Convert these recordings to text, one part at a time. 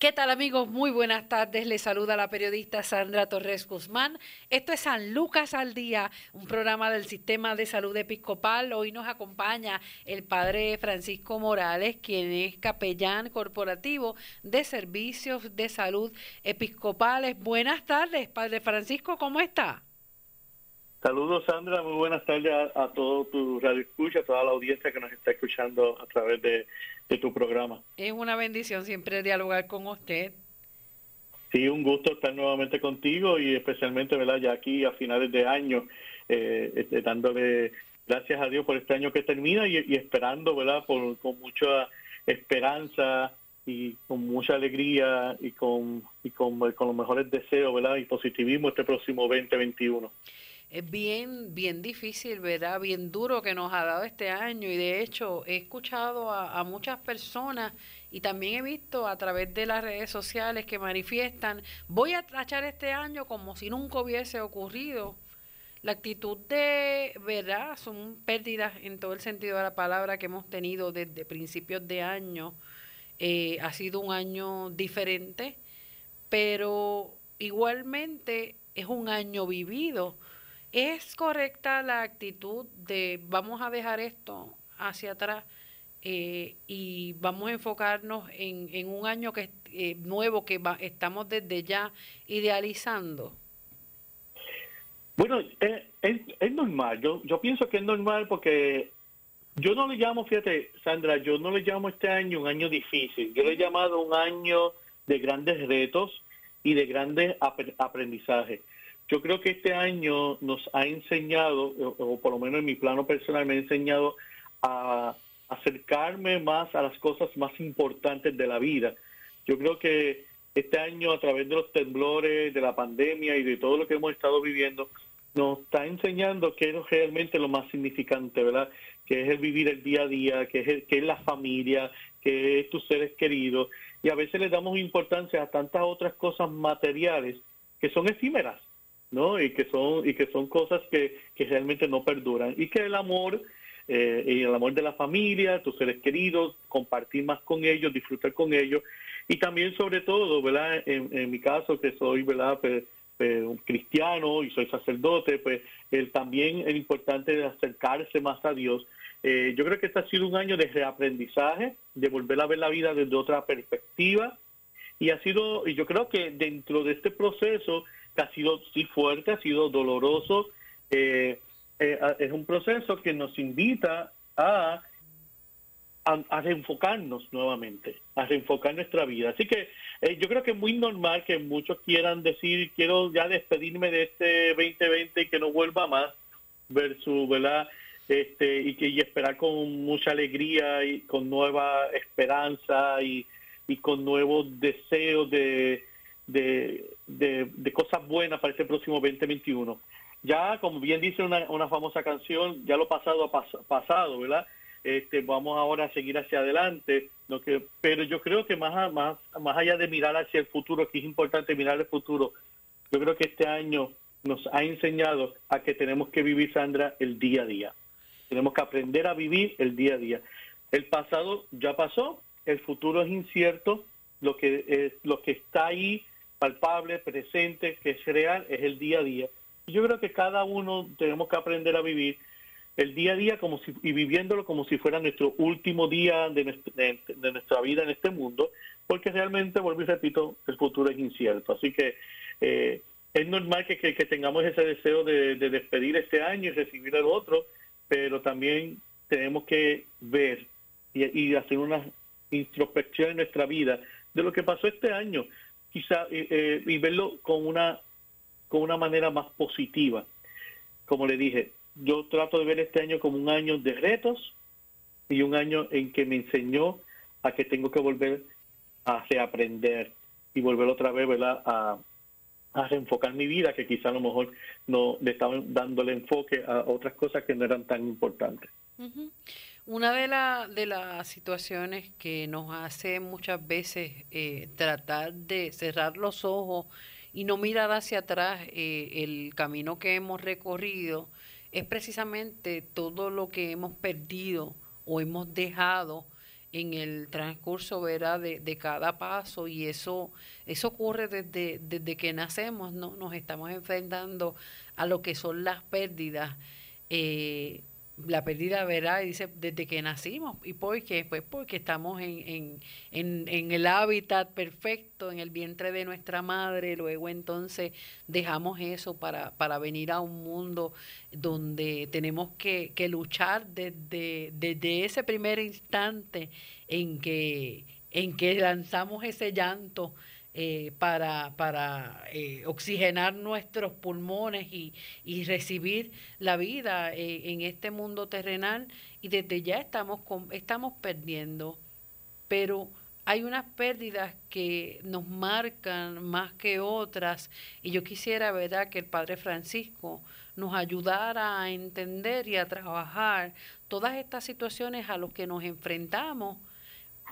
¿Qué tal amigos? Muy buenas tardes. Les saluda la periodista Sandra Torres Guzmán. Esto es San Lucas al Día, un programa del Sistema de Salud Episcopal. Hoy nos acompaña el padre Francisco Morales, quien es capellán corporativo de servicios de salud episcopales. Buenas tardes, padre Francisco, ¿cómo está? Saludos Sandra, muy buenas tardes a, todo tu radio escucha, a toda la audiencia que nos está escuchando a través de, tu programa. Es una bendición siempre dialogar con usted. Sí, un gusto estar nuevamente contigo y especialmente, ¿verdad? Ya aquí a finales de año, eh, este, dándole gracias a Dios por este año que termina y, esperando, ¿verdad? Por, con mucha esperanza y con mucha alegría y con, y con, con los mejores deseos, ¿verdad? Y positivismo este próximo 2021 es bien, bien difícil, ¿verdad? Bien duro que nos ha dado este año y de hecho he escuchado a, muchas personas y también he visto a través de las redes sociales que manifiestan, voy a trachar este año como si nunca hubiese ocurrido. La actitud de, ¿verdad? Son pérdidas en todo el sentido de la palabra que hemos tenido desde principios de año. Eh, ha sido un año diferente, pero igualmente es un año vivido ¿Es correcta la actitud de vamos a dejar esto hacia atrás eh, y vamos a enfocarnos en, en un año que eh, nuevo que estamos desde ya idealizando? Bueno, es, es, normal. Yo, yo pienso que es normal porque yo no le llamo, fíjate, Sandra, yo no le llamo este año un año difícil. Yo le he llamado un año de grandes retos y de grandes aprendizajes. Yo creo que este año nos ha enseñado, o por lo menos en mi plano personal me ha enseñado a acercarme más a las cosas más importantes de la vida. Yo creo que este año a través de los temblores, de la pandemia y de todo lo que hemos estado viviendo, nos está enseñando qué es realmente lo más significante, ¿verdad? Que es el vivir el día a día, que es, que es la familia, que es tus seres queridos. Y a veces le damos importancia a tantas otras cosas materiales que son efímeras. ¿No? Y que son, y que son cosas que, que realmente no perduran. Y que el amor, eh, y el amor de la familia, tus seres queridos, compartir más con ellos, disfrutar con ellos. Y también sobre todo, ¿verdad? En, mi caso, que soy, ¿verdad? Pues, pues, un cristiano y soy sacerdote, pues el, también es importante acercarse más a Dios. Eh, yo creo que este ha sido un año de reaprendizaje, de volver a ver la vida desde otra perspectiva. Y ha sido, y yo creo que dentro de este proceso ha sido sí fuerte, ha sido doloroso. Eh, eh, es un proceso que nos invita a, a, reenfocarnos nuevamente, a reenfocar nuestra vida. Así que eh, yo creo que es muy normal que muchos quieran decir, quiero ya despedirme de este 2020 y que no vuelva más, versus, ¿verdad? Este, y que y esperar con mucha alegría y con nueva esperanza y, y con nuevos deseos de, de, cosas buenas para este próximo 2021. Ya, como bien dice una, una famosa canción, ya lo pasado ha pasado, ¿verdad? Este, vamos ahora a seguir hacia adelante, lo que, pero yo creo que más, más, más allá de mirar hacia el futuro, que es importante mirar el futuro, yo creo que este año nos ha enseñado a que tenemos que vivir, Sandra, el día a día. Tenemos que aprender a vivir el día a día. El pasado ya pasó, el futuro es incierto, lo que, es, lo que está ahí palpable, presente, que es real, es el día a día. yo creo que cada uno tenemos que aprender a vivir el día a día como si, y viviéndolo como si fuera nuestro último día de, nuestra, vida en este mundo, porque realmente, vuelvo y repito, el futuro es incierto. Así que eh, es normal que, tengamos ese deseo de, despedir este año y recibir el otro, pero también tenemos que ver y hacer una introspección en nuestra vida de lo que pasó este año quizá eh, eh, y verlo con una con una manera más positiva. Como le dije, yo trato de ver este año como un año de retos y un año en que me enseñó a que tengo que volver a reaprender y volver otra vez ¿verdad? A, reenfocar mi vida, que quizá a lo mejor no le estaban dándole enfoque a otras cosas que no eran tan importantes. Una de, de las situaciones que nos hace muchas veces eh, tratar de cerrar los ojos y no mirar hacia atrás eh, el camino que hemos recorrido es precisamente todo lo que hemos perdido o hemos dejado en el transcurso ¿verdad? De, de, cada paso y eso eso ocurre desde, desde que nacemos no nos estamos enfrentando a lo que son las pérdidas eh, la pérdida, ¿verdad? Dice, desde que nacimos. ¿Y por qué? Pues porque estamos en, en, en, el hábitat perfecto, en el vientre de nuestra madre, luego entonces dejamos eso para, para venir a un mundo donde tenemos que, que luchar desde, desde ese primer instante en que, en que lanzamos ese llanto eh, para, para eh, oxigenar nuestros pulmones y, y recibir la vida eh, en este mundo terrenal. Y desde ya estamos, estamos perdiendo, pero hay unas pérdidas que nos marcan más que otras. Y yo quisiera verdad que el Padre Francisco nos ayudara a entender y a trabajar todas estas situaciones a las que nos enfrentamos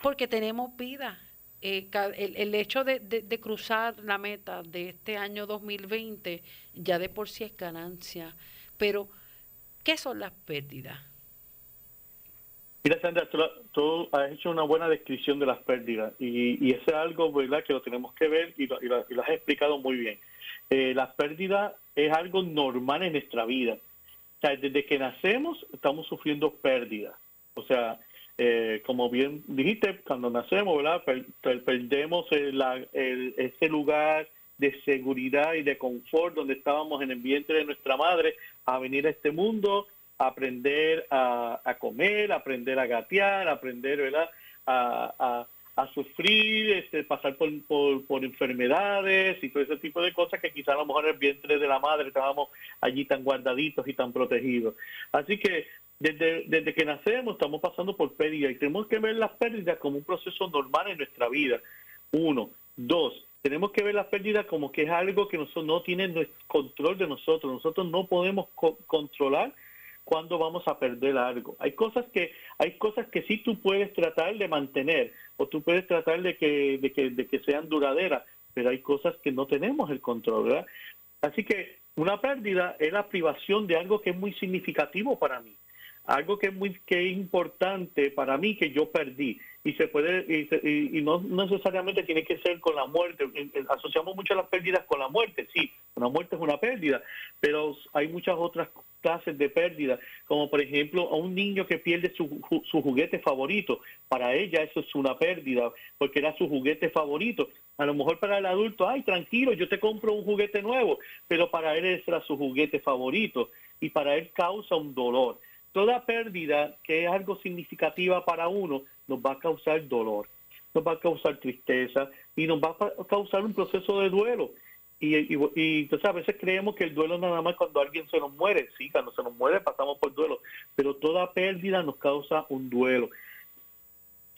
porque tenemos vida eh, el, el, hecho de, de, cruzar la meta de este año 2020 ya de por sí es ganancia. Pero, ¿qué son las pérdidas? Mira, Sandra, tú, has hecho una buena descripción de las pérdidas y, y eso es algo ¿verdad? que lo tenemos que ver y lo, y lo, has explicado muy bien. Eh, las pérdidas es algo normal en nuestra vida. Desde que nacemos estamos sufriendo pérdidas. O sea, eh, como bien dijiste, cuando nacemos, ¿verdad? perdemos ese lugar de seguridad y de confort donde estábamos en el vientre de nuestra madre a venir a este mundo, a aprender a, comer, aprender a gatear, aprender, ¿verdad? A, sufrir, este, pasar por, por, enfermedades y todo ese tipo de cosas que quizás a lo mejor en el vientre de la madre estábamos allí tan guardaditos y tan protegidos. Así que desde, desde que nacemos estamos pasando por pérdidas y tenemos que ver las pérdidas como un proceso normal en nuestra vida. Uno. Dos, tenemos que ver las pérdidas como que es algo que nosotros no tiene control de nosotros. Nosotros no podemos controlar cuándo vamos a perder algo. Hay cosas que hay cosas que sí tú puedes tratar de mantener o tú puedes tratar de que, de que, de que sean duraderas, pero hay cosas que no tenemos el control, ¿verdad? Así que una pérdida es la privación de algo que es muy significativo para mí algo que es muy que es importante para mí que yo perdí y se puede y, no necesariamente tiene que ser con la muerte asociamos mucho las pérdidas con la muerte sí una muerte es una pérdida pero hay muchas otras clases de pérdidas como por ejemplo a un niño que pierde su, su juguete favorito para ella eso es una pérdida porque era su juguete favorito. A lo mejor para el adulto ay tranquilo yo te compro un juguete nuevo pero para él ese era su juguete favorito y para él causa un dolor toda pérdida que es algo significativa para uno nos va a causar dolor, nos va a causar tristeza y nos va a causar un proceso de duelo. Y, entonces a veces creemos que el duelo nada más cuando alguien se nos muere, sí, cuando se nos muere pasamos por duelo, pero toda pérdida nos causa un duelo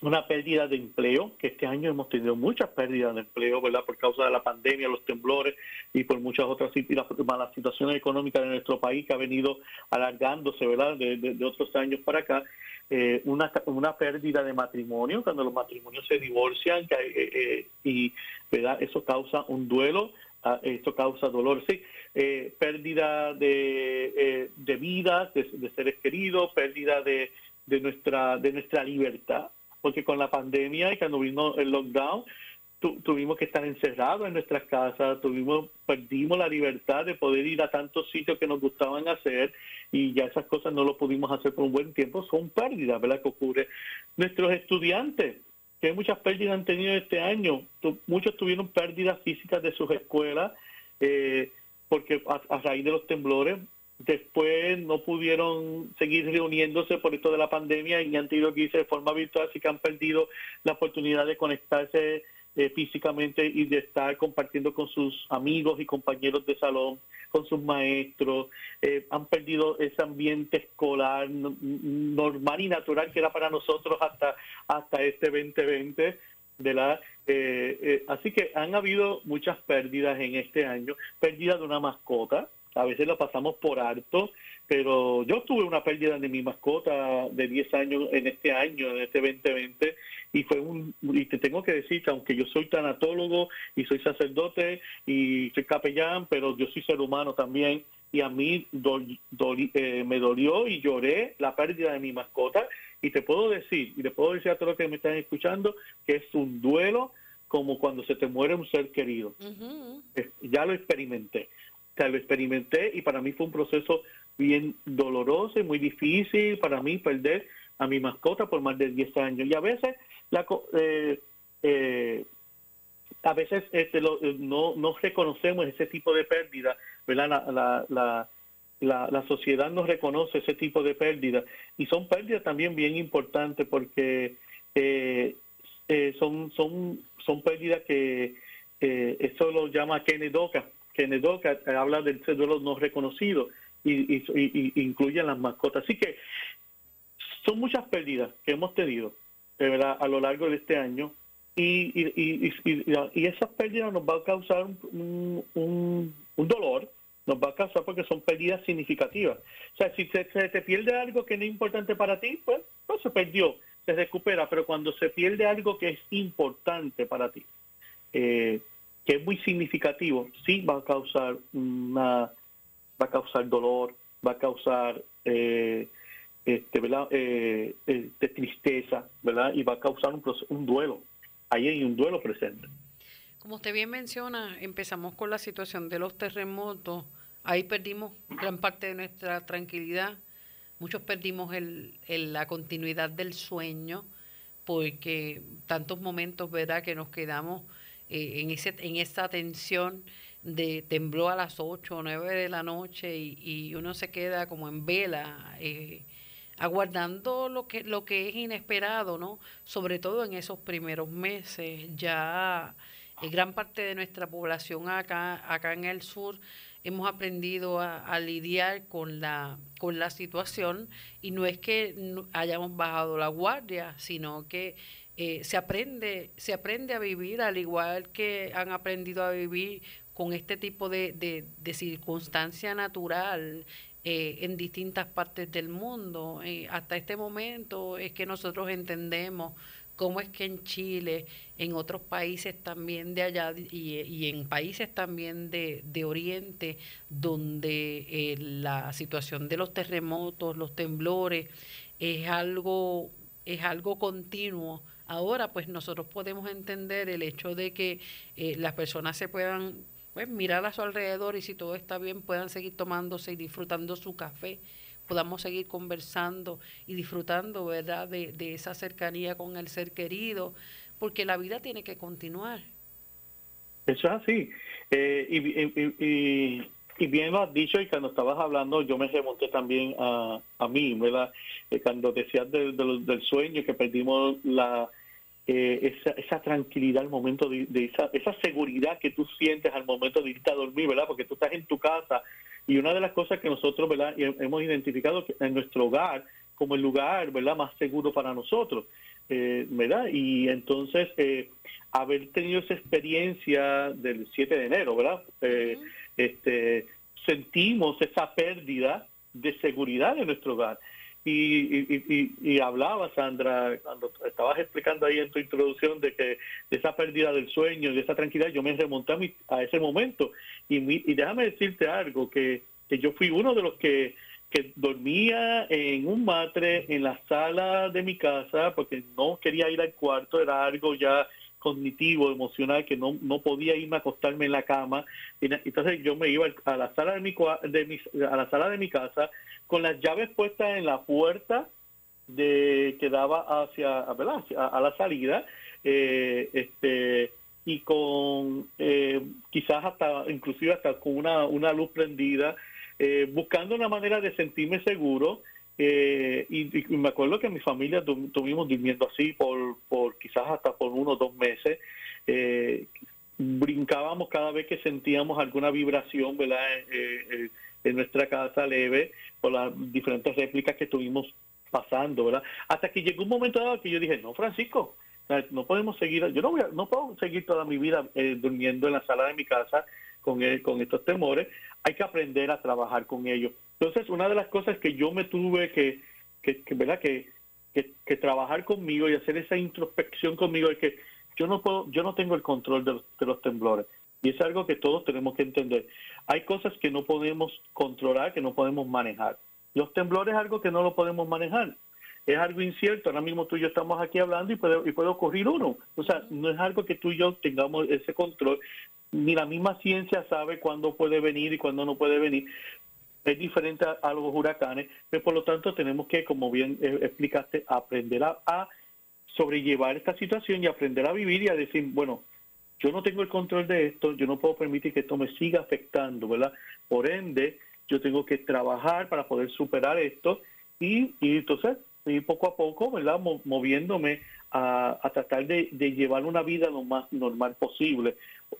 una pérdida de empleo, que este año hemos tenido muchas pérdidas de empleo, ¿verdad? Por causa de la pandemia, los temblores y por muchas otras y la, la situación económica de nuestro país que ha venido alargándose, ¿verdad? De, otros años para acá. Eh, una, una pérdida de matrimonio, cuando los matrimonios se divorcian que, eh, eh, y, ¿verdad? Eso causa un duelo, ah, esto causa dolor, sí. pérdida de, de vidas, de, de seres queridos, pérdida de, de nuestra de nuestra libertad porque con la pandemia y cuando vino el lockdown, tuvimos que estar encerrados en nuestras casas, tuvimos, perdimos la libertad de poder ir a tantos sitios que nos gustaban hacer y ya esas cosas no lo pudimos hacer por un buen tiempo, son pérdidas, ¿verdad? Que ocurre. Nuestros estudiantes, que muchas pérdidas han tenido este año, muchos tuvieron pérdidas físicas de sus escuelas, eh, porque a raíz de los temblores, Después no pudieron seguir reuniéndose por esto de la pandemia y han tenido que irse de forma virtual, así que han perdido la oportunidad de conectarse eh, físicamente y de estar compartiendo con sus amigos y compañeros de salón, con sus maestros. Eh, han perdido ese ambiente escolar normal y natural que era para nosotros hasta, hasta este 2020. De la, eh, así que han habido muchas pérdidas en este año, pérdida de una mascota, a veces lo pasamos por alto, pero yo tuve una pérdida de mi mascota de 10 años en este año, en este 2020, y fue un, y te tengo que decir que aunque yo soy tanatólogo y soy sacerdote y soy capellán, pero yo soy ser humano también, y a mí eh, me dolió y lloré la pérdida de mi mascota, y te puedo decir, y te puedo decir a todos los que me están escuchando, que es un duelo como cuando se te muere un ser querido. Ya lo experimenté. Sea, lo experimenté y para mí fue un proceso bien doloroso y muy difícil para mí perder a mi mascota por más de 10 años. Y a veces, la, eh, eh, a veces este, no, no reconocemos ese tipo de pérdida, ¿verdad? La, la, la, la, sociedad no reconoce ese tipo de pérdida y son pérdidas también bien importantes porque eh, eh, son, son, son pérdidas que eh, eso lo llama Kenedoka. Kenedoka habla del duelo no reconocido y, y, incluye las mascotas. Así que son muchas pérdidas que hemos tenido a lo largo de este año y, y, y, esas pérdidas nos va a causar un, un, dolor, nos va a causar porque son pérdidas significativas. O sea, si se, se, te pierde algo que no es importante para ti, pues, pues se perdió se recupera, pero cuando se pierde algo que es importante para ti, eh, que es muy significativo, sí va a causar una, va a causar dolor, va a causar eh, este. Eh, de tristeza, ¿verdad? Y va a causar un, un duelo. Ahí hay un duelo presente. Como usted bien menciona, empezamos con la situación de los terremotos. Ahí perdimos gran parte de nuestra tranquilidad Muchos perdimos el, la continuidad del sueño porque tantos momentos, ¿verdad?, que nos quedamos eh, en, ese, en esa tensión de tembló a las 8 o 9 de la noche y, uno se queda como en vela, eh, aguardando lo que, lo que es inesperado, ¿no? Sobre todo en esos primeros meses, ya eh, gran parte de nuestra población acá, acá en el sur hemos aprendido a, lidiar con la, con la situación y no es que hayamos bajado la guardia, sino que eh, se, aprende, se aprende a vivir al igual que han aprendido a vivir con este tipo de, de, circunstancia natural eh, en distintas partes del mundo. Eh, hasta este momento es que nosotros entendemos cómo es que en Chile, en otros países también de allá y, en países también de, Oriente, donde la situación de los terremotos, los temblores, es algo, es algo continuo. Ahora, pues nosotros podemos entender el hecho de que eh, las personas se puedan pues, mirar a su alrededor y si todo está bien, puedan seguir tomándose y disfrutando su café podamos seguir conversando y disfrutando, ¿verdad?, de, esa cercanía con el ser querido, porque la vida tiene que continuar. Eso es así. Eh, y, bien lo has dicho y cuando estabas hablando yo me remonté también a, a mí, ¿verdad? Eh, cuando decías del sueño que perdimos la eh, esa, esa, tranquilidad al momento de, esa, esa seguridad que tú sientes al momento de irte a dormir, ¿verdad? Porque tú estás en tu casa y una de las cosas que nosotros ¿verdad? hemos identificado en nuestro hogar como el lugar ¿verdad? más seguro para nosotros. Eh, ¿verdad? Y entonces, eh, haber tenido esa experiencia del 7 de enero, ¿verdad? Eh, este, sentimos esa pérdida de seguridad en nuestro hogar. Y, y, y, hablaba, Sandra, cuando estabas explicando ahí en tu introducción de que de esa pérdida del sueño, de esa tranquilidad, yo me remonté a, a ese momento. Y, y déjame decirte algo, que, que yo fui uno de los que, que dormía en un matre en la sala de mi casa porque no quería ir al cuarto, era algo ya cognitivo, emocional, que no, no podía irme a acostarme en la cama. Entonces yo me iba a la sala de mi, de mi, a la sala de mi casa con las llaves puestas en la puerta de que daba hacia, a la salida, eh, este y con eh, quizás hasta inclusive hasta con una, una luz prendida, eh, buscando una manera de sentirme seguro eh, y, me acuerdo que mi familia estuvimos durmiendo así por, por quizás hasta por uno o dos meses. Eh, brincábamos cada vez que sentíamos alguna vibración ¿verdad? Eh, en nuestra casa leve por las diferentes réplicas que estuvimos pasando, ¿verdad? Hasta que llegó un momento dado que yo dije, no, Francisco, no podemos seguir, yo no, voy no puedo seguir toda mi vida durmiendo en la sala de mi casa con, con estos temores, hay que aprender a trabajar con ellos. Entonces, una de las cosas que yo me tuve que, que, ¿verdad? Que, que, trabajar conmigo y hacer esa introspección conmigo es que yo no puedo, yo no tengo el control de de los temblores. Y es algo que todos tenemos que entender. Hay cosas que no podemos controlar, que no podemos manejar. Los temblores es algo que no lo podemos manejar. Es algo incierto. Ahora mismo tú y yo estamos aquí hablando y puede, y puede ocurrir uno. O sea, no es algo que tú y yo tengamos ese control. Ni la misma ciencia sabe cuándo puede venir y cuándo no puede venir. Es diferente a, los huracanes, pero por lo tanto tenemos que, como bien eh, explicaste, aprender a, a sobrellevar esta situación y aprender a vivir y a decir, bueno, yo no tengo el control de esto, yo no puedo permitir que esto me siga afectando, ¿verdad? Por ende, yo tengo que trabajar para poder superar esto y entonces ir poco a poco, ¿verdad? moviéndome a, tratar de, llevar una vida lo más normal posible.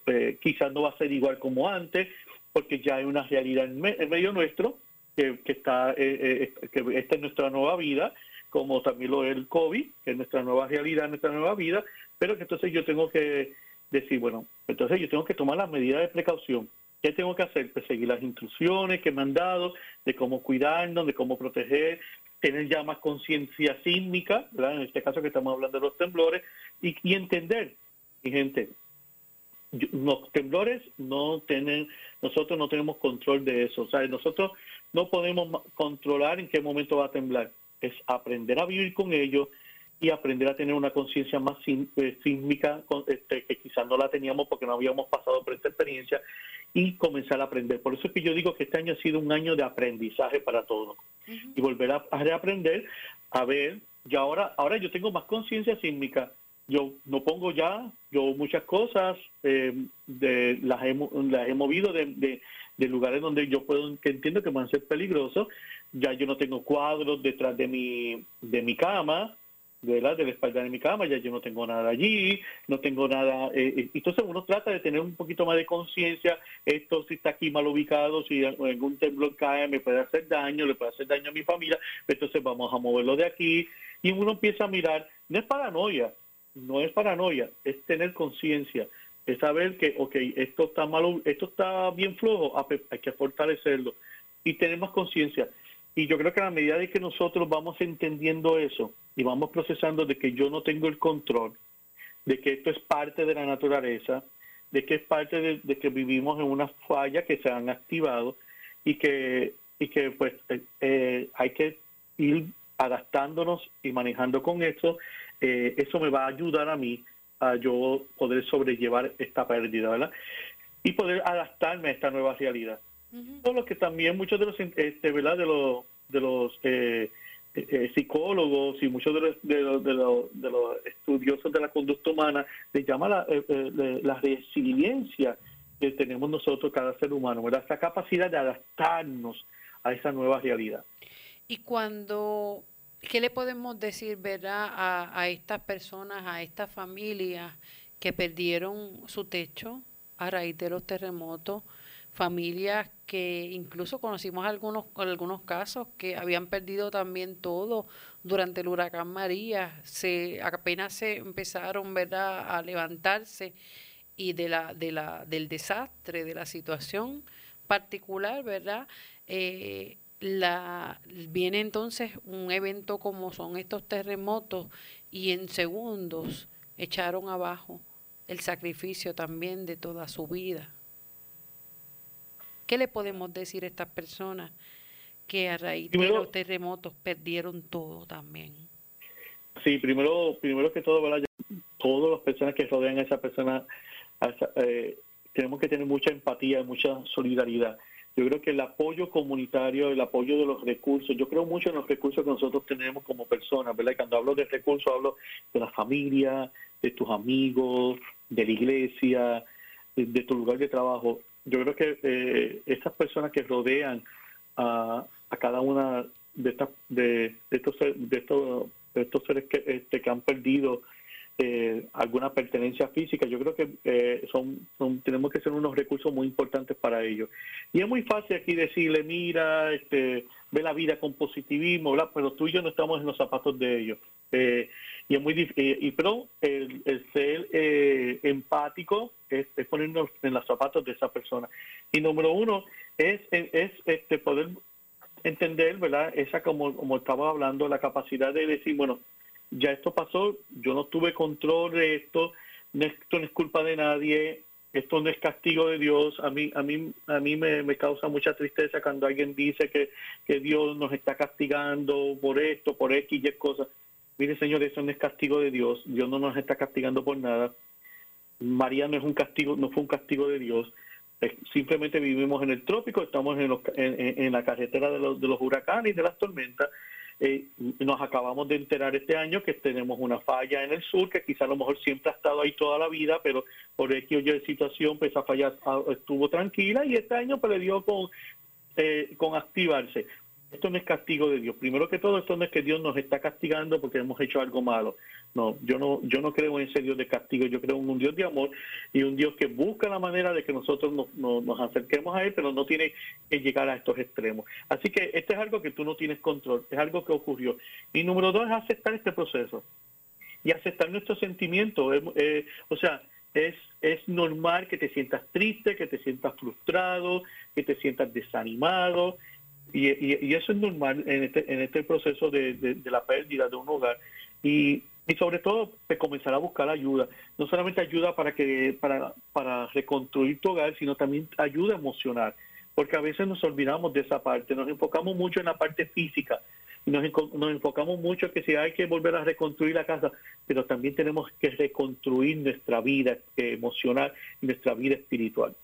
Eh, quizás no va a ser igual como antes, porque ya hay una realidad en, medio nuestro, que, está, eh, eh, que esta es nuestra nueva vida, como también lo es el COVID, que es nuestra nueva realidad, nuestra nueva vida, pero que entonces yo tengo que decir, bueno, entonces yo tengo que tomar las medidas de precaución. ¿Qué tengo que hacer? Pues seguir las instrucciones que me han dado de cómo cuidarnos, de cómo proteger, tener ya más conciencia sísmica, en este caso que estamos hablando de los temblores, y, entender, mi gente, los temblores no tienen, nosotros no tenemos control de eso, o sea, nosotros no podemos controlar en qué momento va a temblar, es aprender a vivir con ellos, y aprender a tener una conciencia más eh, sísmica este, que quizás no la teníamos porque no habíamos pasado por esta experiencia y comenzar a aprender. Por eso es que yo digo que este año ha sido un año de aprendizaje para todos y volver a, reaprender a ver, y ahora, ahora yo tengo más conciencia sísmica. Yo no pongo ya, yo muchas cosas eh, de, las, he, las he movido de, de, lugares donde yo puedo, que entiendo que van a ser peligrosos. Ya yo no tengo cuadros detrás de mi, de mi cama, de la espalda de mi cama, ya yo no tengo nada allí, no tengo nada. Eh, eh, entonces uno trata de tener un poquito más de conciencia, esto si está aquí mal ubicado, si algún temblor cae me puede hacer daño, le puede hacer daño a mi familia, entonces vamos a moverlo de aquí. Y uno empieza a mirar, no es paranoia, no es paranoia, es tener conciencia, es saber que, ok, esto está malo, esto está bien flojo, ah, pues, hay que fortalecerlo y tener más conciencia. Y yo creo que a la medida de que nosotros vamos entendiendo eso y vamos procesando de que yo no tengo el control, de que esto es parte de la naturaleza, de que es parte de, que vivimos en una falla que se han activado y que, y que pues eh, eh, hay que ir adaptándonos y manejando con eso, eh, eso me va a ayudar a mí a yo poder sobrellevar esta pérdida, ¿verdad? Y poder adaptarme a esta nueva realidad. Todo lo que también muchos de los, este, ¿verdad? De los, de los eh, eh, psicólogos y muchos de los, de, los, de, los, estudiosos de la conducta humana les llama la, eh, la resiliencia que tenemos nosotros, cada ser humano, ¿verdad? Esa capacidad de adaptarnos a esa nueva realidad. Y cuando, ¿qué le podemos decir, verdad, a, a estas personas, a estas familias que perdieron su techo a raíz de los terremotos? Familias que incluso conocimos algunos algunos casos que habían perdido también todo durante el huracán María. Se apenas se empezaron verdad a levantarse y de la de la del desastre de la situación particular verdad eh, la viene entonces un evento como son estos terremotos y en segundos echaron abajo el sacrificio también de toda su vida ¿Qué le podemos decir a estas personas que a raíz de los terremotos perdieron todo también? Sí, primero, primero que todo, ¿verdad? todas las personas que rodean a esa persona, eh, tenemos que tener mucha empatía, mucha solidaridad. Yo creo que el apoyo comunitario, el apoyo de los recursos, yo creo mucho en los recursos que nosotros tenemos como personas, ¿verdad? cuando hablo de recursos hablo de la familia, de tus amigos, de la iglesia, de tu lugar de trabajo yo creo que eh, estas personas que rodean a, cada una de estas de, estos de estos seres que, este, han perdido eh, alguna pertenencia física, yo creo que eh, son, tenemos que ser unos recursos muy importantes para ellos. Y es muy fácil aquí decirle, mira, este, ve la vida con positivismo, pero tú y yo no estamos en los zapatos de ellos. Eh, y es muy y, pero el, ser eh, empático es, ponernos en los zapatos de esa persona y número uno es es este poder entender verdad esa como como estaba hablando la capacidad de decir bueno ya esto pasó yo no tuve control de esto esto no es culpa de nadie esto no es castigo de Dios. A mí, a mí, a mí me, causa mucha tristeza cuando alguien dice que, que, Dios nos está castigando por esto, por X y cosas. Mire, Señor, eso no es castigo de Dios. Dios no nos está castigando por nada. María no es un castigo, no fue un castigo de Dios. Simplemente vivimos en el trópico, estamos en, la carretera de los, huracanes y de las tormentas. Eh, nos acabamos de enterar este año que tenemos una falla en el sur, que quizá a lo mejor siempre ha estado ahí toda la vida, pero por X o Y situación, pues esa falla estuvo tranquila y este año pues, le dio con, eh, con activarse esto no es castigo de Dios. Primero que todo, esto no es que Dios nos está castigando porque hemos hecho algo malo. No, yo no, yo no creo en ese Dios de castigo. Yo creo en un Dios de amor y un Dios que busca la manera de que nosotros nos, nos, acerquemos a Él, pero no tiene que llegar a estos extremos. Así que esto es algo que tú no tienes control, es algo que ocurrió. Y número dos es aceptar este proceso y aceptar nuestros sentimientos. O sea, es, es normal que te sientas triste, que te sientas frustrado, que te sientas desanimado, y, eso es normal en este, en este proceso de, la pérdida de un hogar. Y, sobre todo, pues, comenzar a buscar ayuda. No solamente ayuda para, que, para, para reconstruir tu hogar, sino también ayuda emocional. Porque a veces nos olvidamos de esa parte, nos enfocamos mucho en la parte física, nos, nos enfocamos mucho que si hay que volver a reconstruir la casa, pero también tenemos que reconstruir nuestra vida emocional y nuestra vida espiritual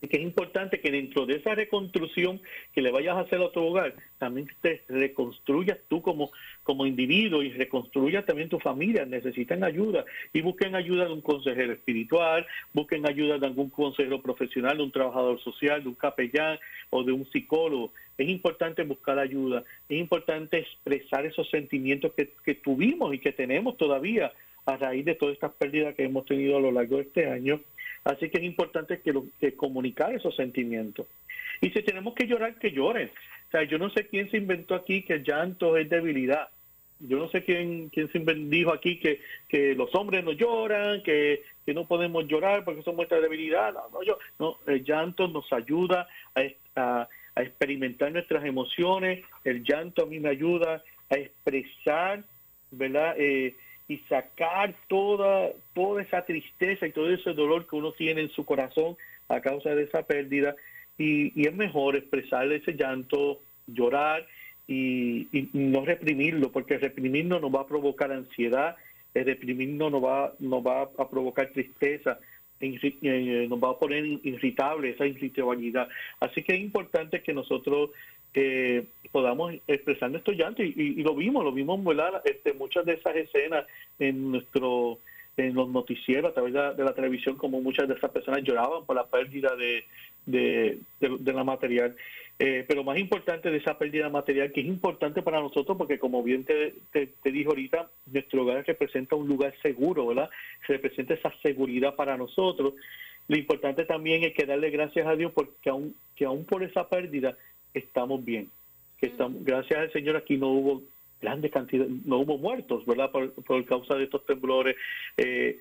que es importante que dentro de esa reconstrucción que le vayas a hacer a tu hogar, también te reconstruyas tú como, como individuo y reconstruyas también tu familia. Necesitan ayuda y busquen ayuda de un consejero espiritual, busquen ayuda de algún consejero profesional, de un trabajador social, de un capellán o de un psicólogo. Es importante buscar ayuda, es importante expresar esos sentimientos que, que tuvimos y que tenemos todavía a raíz de todas estas pérdidas que hemos tenido a lo largo de este año Así que es importante que, lo, que comunicar esos sentimientos. Y si tenemos que llorar, que lloren. O sea, yo no sé quién se inventó aquí que el llanto es debilidad. Yo no sé quién, quién se dijo aquí que, que los hombres no lloran, que, que no podemos llorar porque son muestra debilidad. No, no, yo, no, el llanto nos ayuda a, a experimentar nuestras emociones. El llanto a mí me ayuda a expresar, ¿verdad? Eh, y sacar toda, toda esa tristeza y todo ese dolor que uno tiene en su corazón a causa de esa pérdida. Y, es mejor expresar ese llanto, llorar y, no reprimirlo, porque reprimirlo nos va a provocar ansiedad, el reprimirlo nos va, nos va a provocar tristeza, eh, nos va a poner irritable esa irritabilidad. Así que es importante que nosotros que podamos expresar nuestro llanto y, lo vimos, lo vimos ¿verdad? Este, muchas de esas escenas en nuestro en los noticieros a través de la, televisión como muchas de esas personas lloraban por la pérdida de, de, la material. Eh, pero más importante de esa pérdida material, que es importante para nosotros porque como bien te, te, te dijo ahorita, nuestro hogar representa un lugar seguro, ¿verdad? Representa esa seguridad para nosotros. Lo importante también es que darle gracias a Dios porque aún, que aún por esa pérdida estamos bien. Que estamos, gracias al Señor aquí no hubo grandes cantidades, no hubo muertos, ¿verdad? Por, causa de estos temblores. Eh,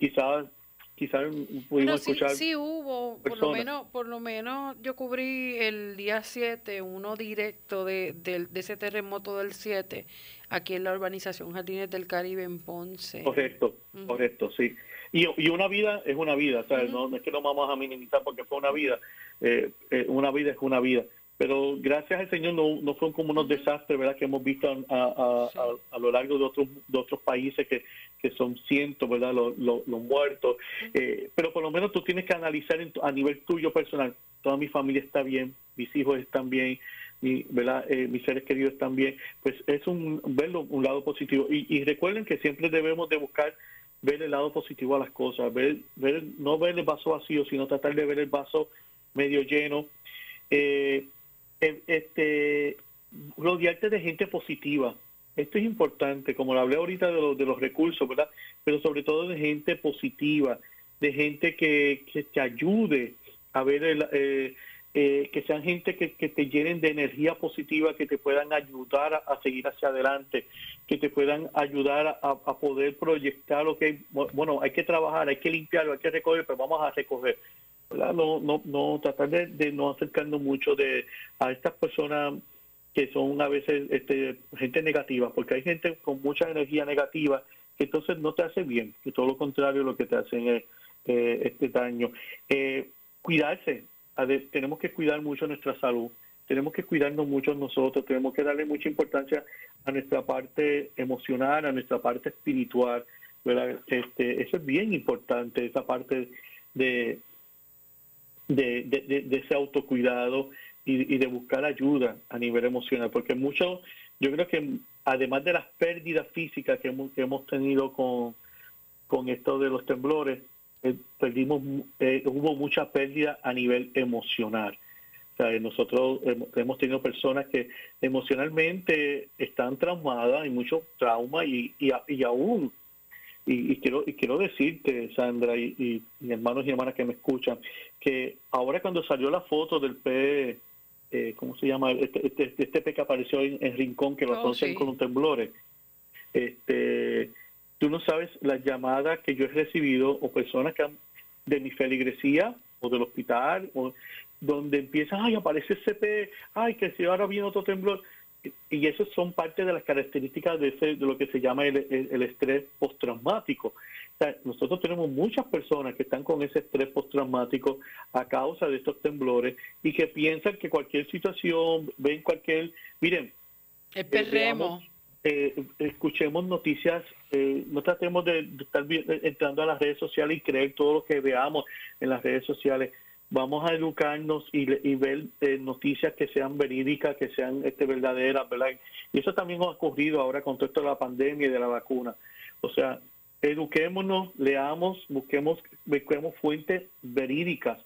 quizás quizás pudimos escuchar sí, hubo por lo menos por lo menos yo cubrí el día 7 uno directo de, de, ese terremoto del 7 aquí en la urbanización Jardines del Caribe en Ponce. Correcto correcto sí. Y, y, una vida es una vida ¿sabes? no, es que no vamos a minimizar porque fue una vida. Eh, eh, una vida es una vida pero gracias al Señor no, no fueron como unos desastres verdad que hemos visto a, a, lo largo de otros de otros países que, que son cientos verdad los, los, muertos. Eh, pero por lo menos tú tienes que analizar a nivel tuyo personal. Toda mi familia está bien mis hijos están bien mi, ¿verdad? Eh, mis seres queridos están bien. Pues es un verlo un lado positivo. Y, y recuerden que siempre debemos de buscar ver el lado positivo a las cosas ver ver no ver el vaso vacío sino tratar de ver el vaso medio lleno. Eh, este, rodearte de gente positiva. Esto es importante, como lo hablé ahorita de, los, de los recursos, ¿verdad? Pero sobre todo de gente positiva, de gente que, que te ayude a ver el, eh, eh, que sean gente que, te llenen de energía positiva, que te puedan ayudar a, seguir hacia adelante, que te puedan ayudar a, poder proyectar lo que bueno, hay que trabajar, hay que limpiar, hay que recoger, pero vamos a recoger. No, no, no tratar de, no acercarnos mucho de a estas personas que son a veces este, gente negativa, porque hay gente con mucha energía negativa que entonces no te hace bien, que todo lo contrario lo que te hacen es eh, este daño. Eh, cuidarse, tenemos que cuidar mucho nuestra salud, tenemos que cuidarnos mucho nosotros, tenemos que darle mucha importancia a nuestra parte emocional, a nuestra parte espiritual, Este, eso es bien importante, esa parte de, de, ese autocuidado y, de buscar ayuda a nivel emocional, porque mucho, yo creo que además de las pérdidas físicas que hemos, tenido con, con esto de los temblores, eh, perdimos, eh, hubo mucha pérdida a nivel emocional. Nosotros hemos, tenido personas que emocionalmente están traumadas, hay mucho trauma y, y, aún, y, quiero, y quiero decirte, Sandra y, hermanos y hermanas que me escuchan, que ahora cuando salió la foto del P, eh, ¿cómo se llama? Este, este, este P que apareció en, Rincón, que lo oh, asocian con los temblores, este Tú no sabes las llamadas que yo he recibido o personas que han, de mi feligresía o del hospital, o donde empiezan, ay, aparece CP, ay, que si ahora viene otro temblor. Y eso son parte de las características de, de lo que se llama el, estrés postraumático. nosotros tenemos muchas personas que están con ese estrés postraumático a causa de estos temblores y que piensan que cualquier situación, ven cualquier, miren, el perremo. Eh, escuchemos noticias, eh, no tratemos de, estar entrando a las redes sociales y creer todo lo que veamos en las redes sociales. Vamos a educarnos y, ver eh, noticias que sean verídicas, que sean este, verdaderas, ¿verdad? Y eso también ha ocurrido ahora con todo esto de la pandemia y de la vacuna. O sea, eduquémonos, leamos, busquemos, busquemos fuentes verídicas,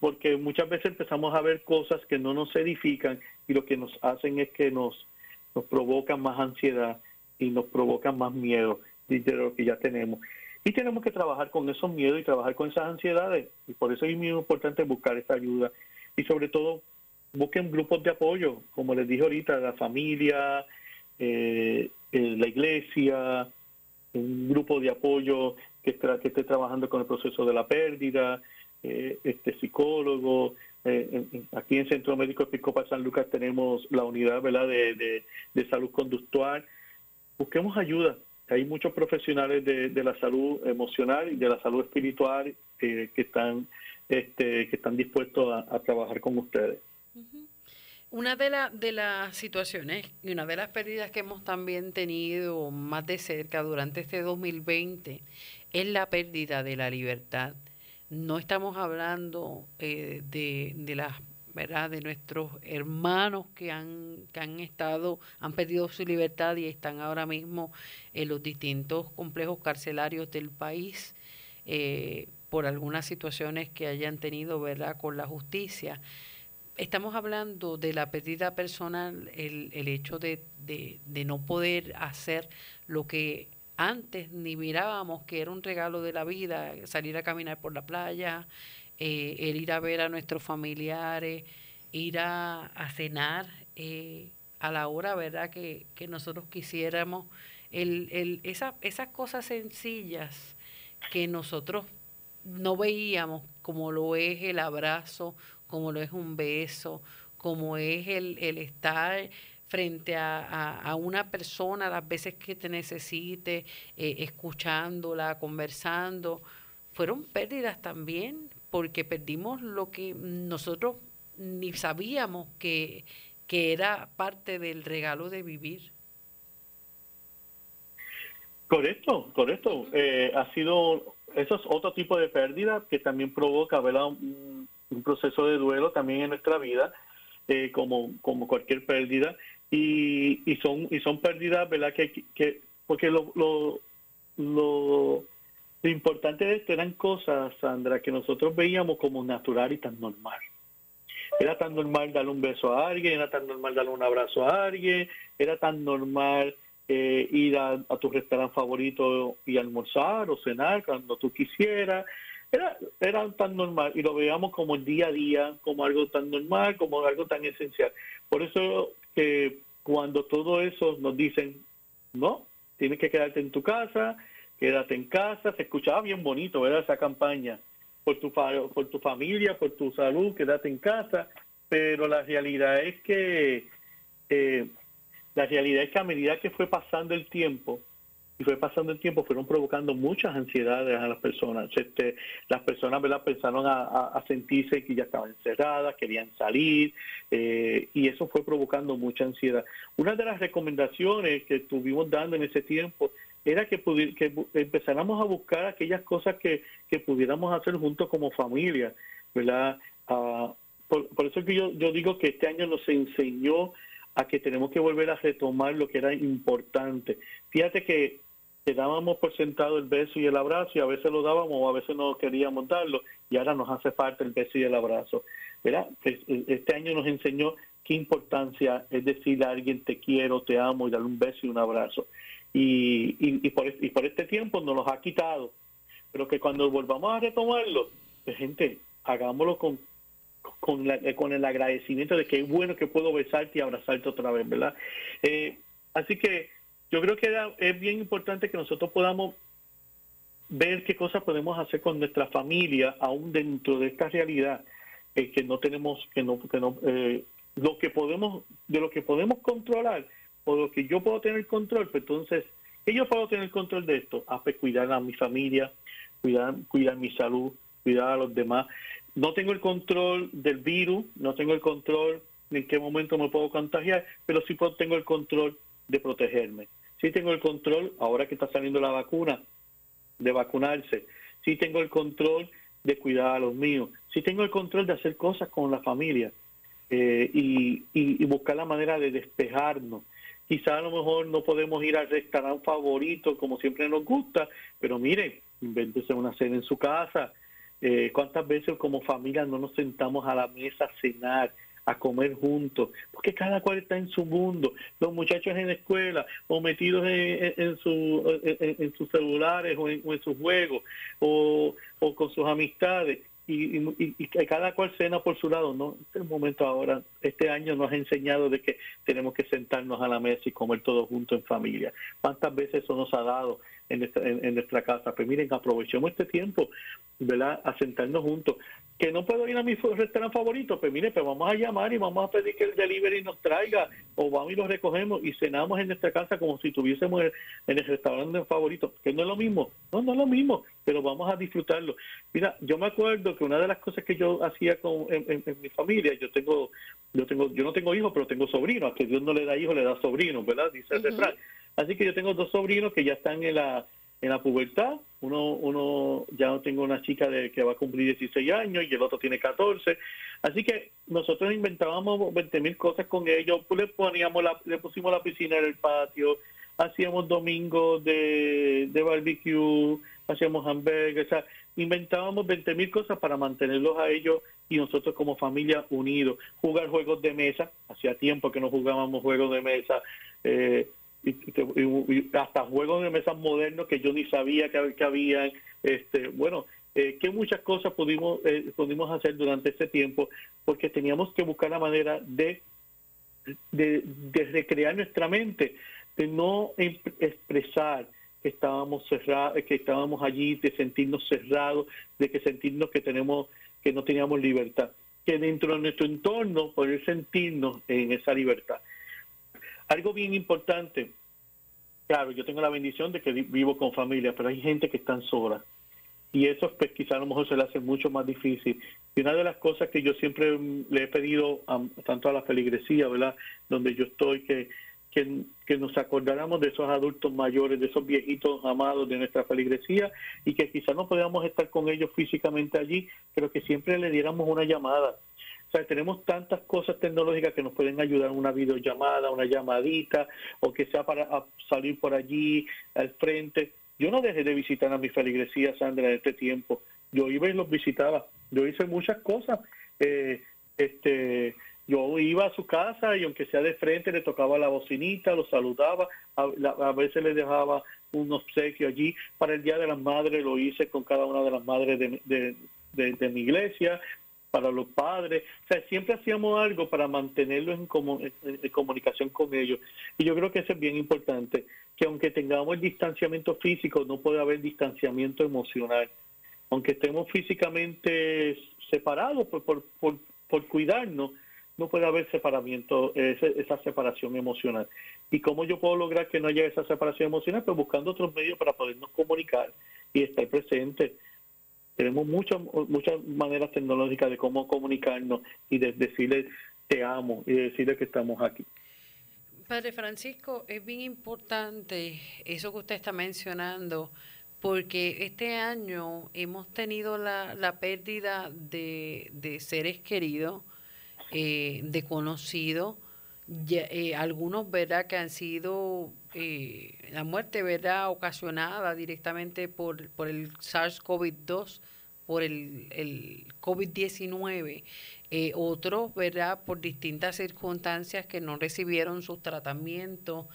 porque muchas veces empezamos a ver cosas que no nos edifican y lo que nos hacen es que nos nos provocan más ansiedad y nos provocan más miedo de lo que ya tenemos. Y tenemos que trabajar con esos miedos y trabajar con esas ansiedades. Y por eso es muy importante buscar esta ayuda. Y sobre todo, busquen grupos de apoyo, como les dije ahorita, la familia, eh, eh, la iglesia, un grupo de apoyo que, esté trabajando con el proceso de la pérdida, eh, este psicólogo, aquí en Centro Médico Episcopal San Lucas tenemos la unidad ¿verdad? De, de, salud conductual. Busquemos ayuda. Hay muchos profesionales de, la salud emocional y de la salud espiritual que están este, que están dispuestos a, trabajar con ustedes. Una de, la, de las situaciones y una de las pérdidas que hemos también tenido más de cerca durante este 2020 es la pérdida de la libertad no estamos hablando eh, de, de las ¿verdad? de nuestros hermanos que han, que han estado, han perdido su libertad y están ahora mismo en los distintos complejos carcelarios del país eh, por algunas situaciones que hayan tenido ¿verdad? con la justicia. Estamos hablando de la pérdida personal, el, el hecho de, de, de no poder hacer lo que antes ni mirábamos que era un regalo de la vida salir a caminar por la playa, eh, el ir a ver a nuestros familiares, ir a, cenar eh, a la hora, ¿verdad?, que, que nosotros quisiéramos. El, el, esa, esas cosas sencillas que nosotros no veíamos, como lo es el abrazo, como lo es un beso, como es el, el estar frente a, una persona las veces que te necesite, eh, escuchándola, conversando. Fueron pérdidas también, porque perdimos lo que nosotros ni sabíamos que, que era parte del regalo de vivir. Correcto, correcto. Eh, ha sido, eso es otro tipo de pérdida que también provoca Un, proceso de duelo también en nuestra vida, eh, como, como cualquier pérdida y, y son y son pérdidas verdad que, que porque lo, lo, lo, importante de esto eran cosas Sandra que nosotros veíamos como natural y tan normal era tan normal darle un beso a alguien era tan normal darle un abrazo a alguien era tan normal eh, ir a, tu restaurante favorito y almorzar o cenar cuando tú quisieras era, era tan normal y lo veíamos como el día a día, como algo tan normal, como algo tan esencial. Por eso que cuando todo eso nos dicen, no, tienes que quedarte en tu casa, quédate en casa, se escuchaba bien bonito, ¿verdad? Esa campaña, por tu, por tu familia, por tu salud, quédate en casa, pero la realidad es que, eh, la realidad es que a medida que fue pasando el tiempo, y fue pasando el tiempo, fueron provocando muchas ansiedades a las personas. Este, las personas ¿verdad? pensaron a, sentirse que ya estaban encerradas, querían salir, eh, y eso fue provocando mucha ansiedad. Una de las recomendaciones que estuvimos dando en ese tiempo era que, que empezáramos a buscar aquellas cosas que, que pudiéramos hacer juntos como familia, ¿verdad? Ah, por, por, eso que yo, yo digo que este año nos enseñó a que tenemos que volver a retomar lo que era importante. Fíjate que que dábamos por sentado el beso y el abrazo y a veces lo dábamos o a veces no queríamos darlo y ahora nos hace falta el beso y el abrazo. ¿verdad? Eh, este año nos enseñó qué importancia es decirle a alguien te quiero, te amo y darle un beso y un abrazo. Y, y, por, y por este tiempo nos los ha quitado. Pero que cuando volvamos a retomarlo, pues, gente, hagámoslo con, con, con el agradecimiento de que es bueno que puedo besarte y abrazarte otra vez, ¿verdad? Eh, así que yo creo que es bien importante que nosotros podamos ver qué cosas podemos hacer con nuestra familia aún dentro de esta realidad eh, que no tenemos que no que no eh, lo que podemos de lo que podemos controlar o lo que yo puedo tener control pues entonces que yo puedo tener control de esto ah, pues cuidar a mi familia cuidar cuidar mi salud cuidar a los demás. No tengo el control del virus no tengo el control en qué momento me puedo contagiar pero sí tengo el control de protegerme. Sí tengo el control, ahora que está saliendo la vacuna, de vacunarse, sí tengo el control de cuidar a los míos, sí tengo el control de hacer cosas con la familia eh, y, buscar la manera de despejarnos. Quizá a lo mejor no podemos ir al restaurante favorito como siempre nos gusta, pero miren, invéntese una cena en su casa. Eh, ¿Cuántas veces como familia no nos sentamos a la mesa a cenar? a comer juntos, porque cada cual está en su mundo, los muchachos en la escuela o metidos en, su, en, sus celulares o en, sus juegos o con sus amistades y, y, cada cual cena por su lado. No, este momento ahora, este año nos ha enseñado de que tenemos que sentarnos a la mesa y comer todos juntos en familia. ¿Cuántas veces eso nos ha dado en nuestra, en, nuestra casa? Pues miren, aprovechemos este tiempo, ¿verdad? A sentarnos juntos. Que no puedo ir a mi restaurante favorito, pues mire, pues vamos a llamar y vamos a pedir que el delivery nos traiga o vamos y lo recogemos y cenamos en nuestra casa como si estuviésemos en el restaurante favorito. Que no es lo mismo, no, no es lo mismo, pero vamos a disfrutarlo. Mira, yo me acuerdo que una de las cosas que yo hacía con, en, mi familia, yo tengo, yo tengo, yo no tengo hijos, pero tengo sobrinos, que Dios no le da hijos, le da sobrinos, ¿verdad? Dice el refrán. Así que yo tengo dos sobrinos que ya están en la, en la pubertad. Uno, uno ya tengo una chica de, que va a cumplir 16 años y el otro tiene 14. Así que nosotros inventábamos 20 mil cosas con ellos. Pues le poníamos la, le pusimos la piscina en el patio, hacíamos domingos de, de barbecue, hacíamos hamburguesas, o sea, inventábamos 20 mil cosas para mantenerlos a ellos y nosotros como familia unidos. Jugar juegos de mesa, hacía tiempo que no jugábamos juegos de mesa, eh, y, hasta juegos de mesa modernos que yo ni sabía que, que habían. Este, bueno, eh, que muchas cosas pudimos, eh, pudimos hacer durante ese tiempo porque teníamos que buscar la manera de, de, de recrear nuestra mente, de no em, expresar que estábamos cerrados, que estábamos allí, de sentirnos cerrados, de que sentirnos que tenemos, que no teníamos libertad, que dentro de nuestro entorno poder sentirnos en esa libertad. Algo bien importante, claro, yo tengo la bendición de que vivo con familia, pero hay gente que están sola. Y eso pues quizá a lo mejor se le hace mucho más difícil. Y una de las cosas que yo siempre le he pedido tanto a la feligresía, ¿verdad? Donde yo estoy, que que, nos acordáramos de esos adultos mayores, de esos viejitos amados de nuestra feligresía y que quizás no podamos estar con ellos físicamente allí, pero que siempre le diéramos una llamada. Sea, tenemos tantas cosas tecnológicas que nos pueden ayudar, una videollamada, una llamadita, o que sea para salir por allí al frente. Yo no dejé de visitar a mi feligresía, Sandra, en este tiempo. Yo iba y los visitaba. Yo hice muchas cosas. Eh, este yo iba a su casa y aunque sea de frente le tocaba la bocinita, lo saludaba, a, veces le dejaba un obsequio allí. Para el Día de las Madres lo hice con cada una de las madres de, mi iglesia, para los padres. O sea, siempre hacíamos algo para mantenerlos en, en, comunicación con ellos. Y yo creo que eso es bien importante, que aunque tengamos el distanciamiento físico, no puede haber distanciamiento emocional. Aunque estemos físicamente separados por cuidarnos, no puede haber separamiento, esa separación emocional. ¿Y cómo yo puedo lograr que no haya esa separación emocional? Pues buscando otros medios para podernos comunicar y estar presentes. Tenemos muchas muchas maneras tecnológicas de cómo comunicarnos y de decirle te amo y de decirle que estamos aquí. Padre Francisco, es bien importante eso que usted está mencionando, porque este año hemos tenido la, la pérdida de, de seres queridos, eh, de conocidos, eh, algunos, ¿verdad?, que han sido eh, la muerte, ¿verdad?, ocasionada directamente por, por el SARS-CoV-2, por el, el COVID-19. Eh, otros, ¿verdad?, por distintas circunstancias que no recibieron sus tratamientos,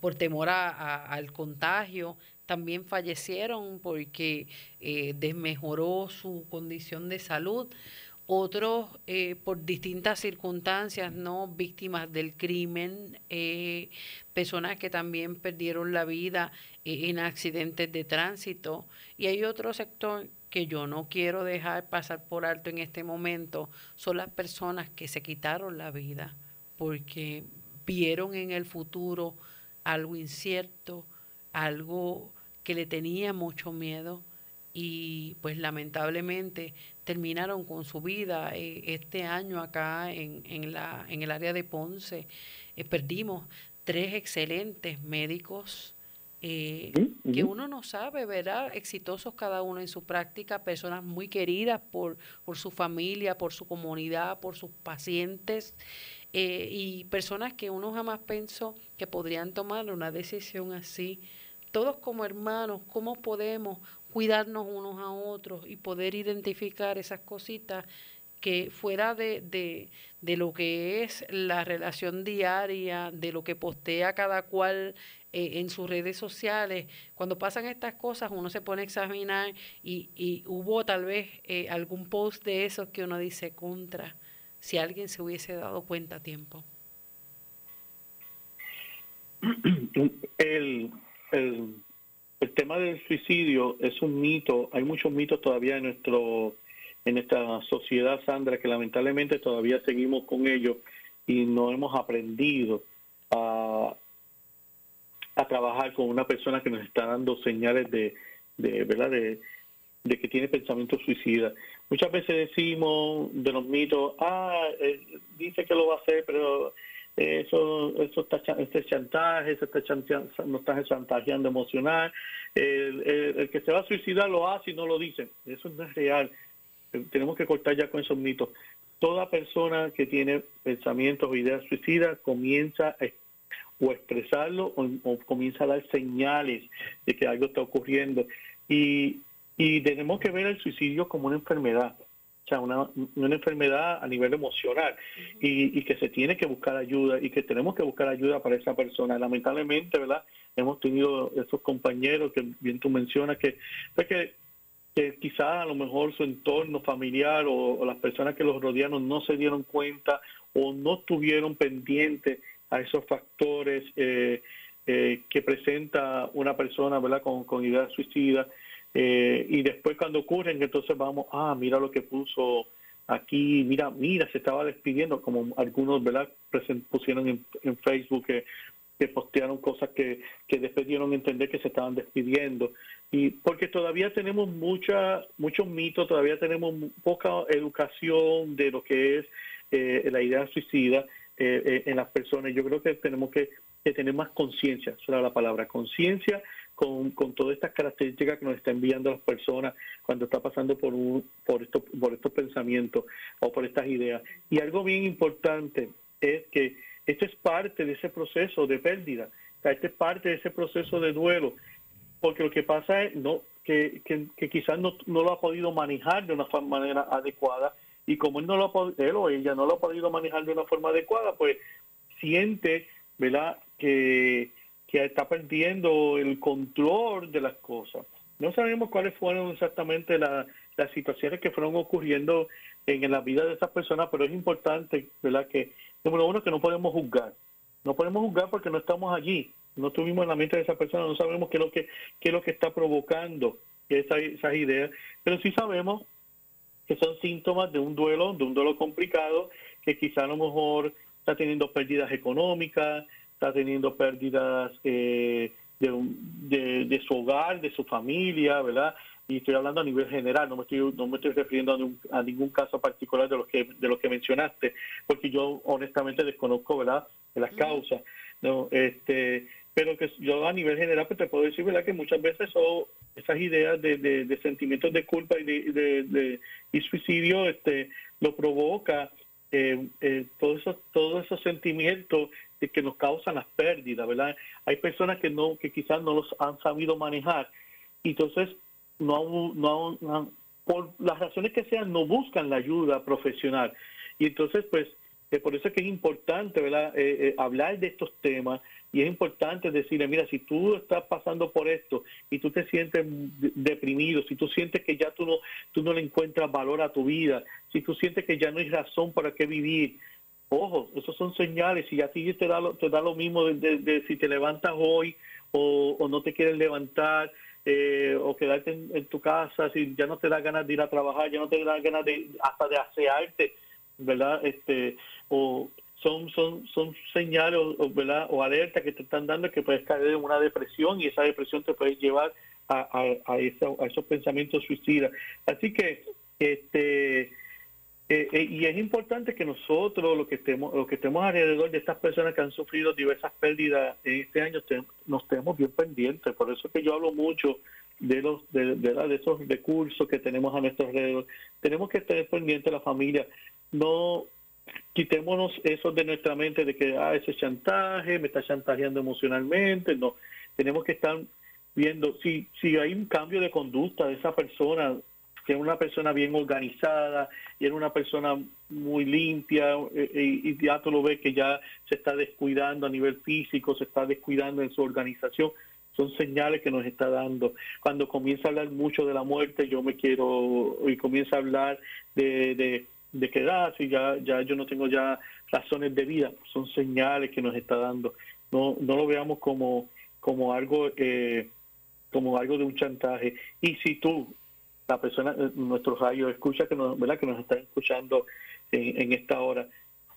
por temor a, al contagio, también fallecieron porque desmejoró su condición de salud otros eh, por distintas circunstancias, no víctimas del crimen, eh, personas que también perdieron la vida eh, en accidentes de tránsito. Y hay otro sector que yo no quiero dejar pasar por alto en este momento, son las personas que se quitaron la vida porque vieron en el futuro algo incierto, algo que le tenía mucho miedo y pues lamentablemente terminaron con su vida eh, este año acá en, en, la, en el área de Ponce. Eh, perdimos tres excelentes médicos eh, que uno no sabe, ¿verdad? Exitosos cada uno en su práctica, personas muy queridas por, por su familia, por su comunidad, por sus pacientes. y personas que uno jamás pensó que podrían tomar una decisión así. Todos como hermanos, ¿cómo podemos cuidarnos unos a otros y poder identificar esas cositas que fuera de, de, lo que es la relación diaria, de lo que postea cada cual eh, en sus redes sociales, cuando pasan estas cosas uno se pone a examinar y, y hubo tal vez eh, algún post de esos que uno dice contra, si alguien se hubiese dado cuenta a tiempo. El, el el tema del suicidio es un mito, hay muchos mitos todavía en nuestro en esta sociedad, Sandra, que lamentablemente todavía seguimos con ellos y no hemos aprendido a, a trabajar con una persona que nos está dando señales de, de verdad de, de que tiene pensamiento suicida. Muchas veces decimos de los mitos, ah, eh, dice que lo va a hacer, pero eso, eso está, este chantaje, eso está chantaje, nos está chantajeando emocional. El, que se va a suicidar lo hace y no lo dice. Eso no es real. Tenemos que cortar ya con esos mitos. Toda persona que tiene pensamientos o ideas suicidas comienza a, o expresarlo o, comienza a dar señales de que algo está ocurriendo. Y, y tenemos que ver el suicidio como una enfermedad sea, una, una enfermedad a nivel emocional y, y, que se tiene que buscar ayuda y que tenemos que buscar ayuda para esa persona. Lamentablemente, ¿verdad? Hemos tenido esos compañeros que bien tú mencionas que, pues que, que quizás a lo mejor su entorno familiar o, las personas que los rodearon no se dieron cuenta o no estuvieron pendientes a esos factores eh, eh, que presenta una persona, ¿verdad? Con, con ideas suicidas eh, y después cuando ocurren, entonces vamos, ah, mira lo que puso aquí, mira, mira, se estaba despidiendo, como algunos, ¿verdad? pusieron en, Facebook que, postearon cosas que, que después dieron entender que se estaban despidiendo. Y porque todavía tenemos mucha, muchos mitos, todavía tenemos poca educación de lo que es eh, la idea suicida eh, en las personas. Yo creo que tenemos que, que tener más conciencia, será la palabra, conciencia con, con todas estas características que nos está enviando las personas cuando está pasando por, un, por, esto, por estos pensamientos o por estas ideas. Y algo bien importante es que esto es parte de ese proceso de pérdida, o esto es parte de ese proceso de duelo, porque lo que pasa es que, quizás no, lo ha podido manejar de una manera adecuada y como él, no lo, él o ella no lo ha podido manejar de una forma adecuada, pues siente, ¿verdad?, que, que está perdiendo el control de las cosas. No sabemos cuáles fueron exactamente las situaciones que fueron ocurriendo en, la vida de esas personas, pero es importante, ¿verdad?, que, número uno, que no podemos juzgar. No podemos juzgar porque no estamos allí, no estuvimos en la mente de esa persona, no sabemos qué es lo que, qué es lo que está provocando esa, esas ideas, pero sí sabemos que son síntomas de un duelo, de un duelo complicado, que quizá a lo mejor está teniendo pérdidas económicas, está teniendo pérdidas eh, de, de, su hogar, de su familia, ¿verdad? Y estoy hablando a nivel general, no me estoy, no me estoy refiriendo a, ningún caso particular de los que de los que mencionaste, porque yo honestamente desconozco, ¿verdad?, de las causas. No, este, pero que yo a nivel general pues te puedo decir, ¿verdad?, que muchas veces son esas ideas de, de, sentimientos de culpa y de, y suicidio este lo provoca eh, eh, todos esos todos esos sentimientos de que nos causan las pérdidas verdad hay personas que no que quizás no los han sabido manejar y entonces no no, por las razones que sean no buscan la ayuda profesional y entonces pues por eso es que es importante ¿verdad? Eh, eh, hablar de estos temas y es importante decirle, mira, si tú estás pasando por esto y tú te sientes deprimido, si tú sientes que ya tú no, tú no le encuentras valor a tu vida, si tú sientes que ya no hay razón para qué vivir, ojo, esos son señales, y a ti te da lo, te da lo mismo de, si te levantas hoy o, no te quieres levantar, eh, o quedarte en, tu casa, si ya no te da ganas de ir a trabajar, ya no te da ganas de hasta de asearte, ¿verdad? Este, o son, son, son señales o, ¿verdad? o alertas que te están dando que puedes caer en una depresión y esa depresión te puede llevar a, a, a esos pensamientos suicidas. Así que este eh, eh, y es importante que nosotros, los que estemos, los que estemos alrededor de estas personas que han sufrido diversas pérdidas en este año, nos tenemos bien pendientes. Por eso es que yo hablo mucho de los de, de, esos recursos que tenemos a nuestro alrededor. Tenemos que tener pendiente la familia. No quitémonos eso de nuestra mente de que ah, ese chantaje me está chantajeando emocionalmente. No, tenemos que estar viendo si, si hay un cambio de conducta de esa persona, que es una persona bien organizada y es una persona muy limpia eh, eh, y ya tú lo ves que ya se está descuidando a nivel físico, se está descuidando en su organización son señales que nos está dando. Cuando comienza a hablar mucho de la muerte, yo me quiero, y comienza a hablar de, de, que ah, si ya, ya yo no tengo ya razones de vida, son señales que nos está dando. No, no lo veamos como, como algo, eh, como algo de un chantaje. Y si tú, la persona, eh, nuestro rayo, escucha que nos, ¿verdad? que nos están escuchando en, en esta hora,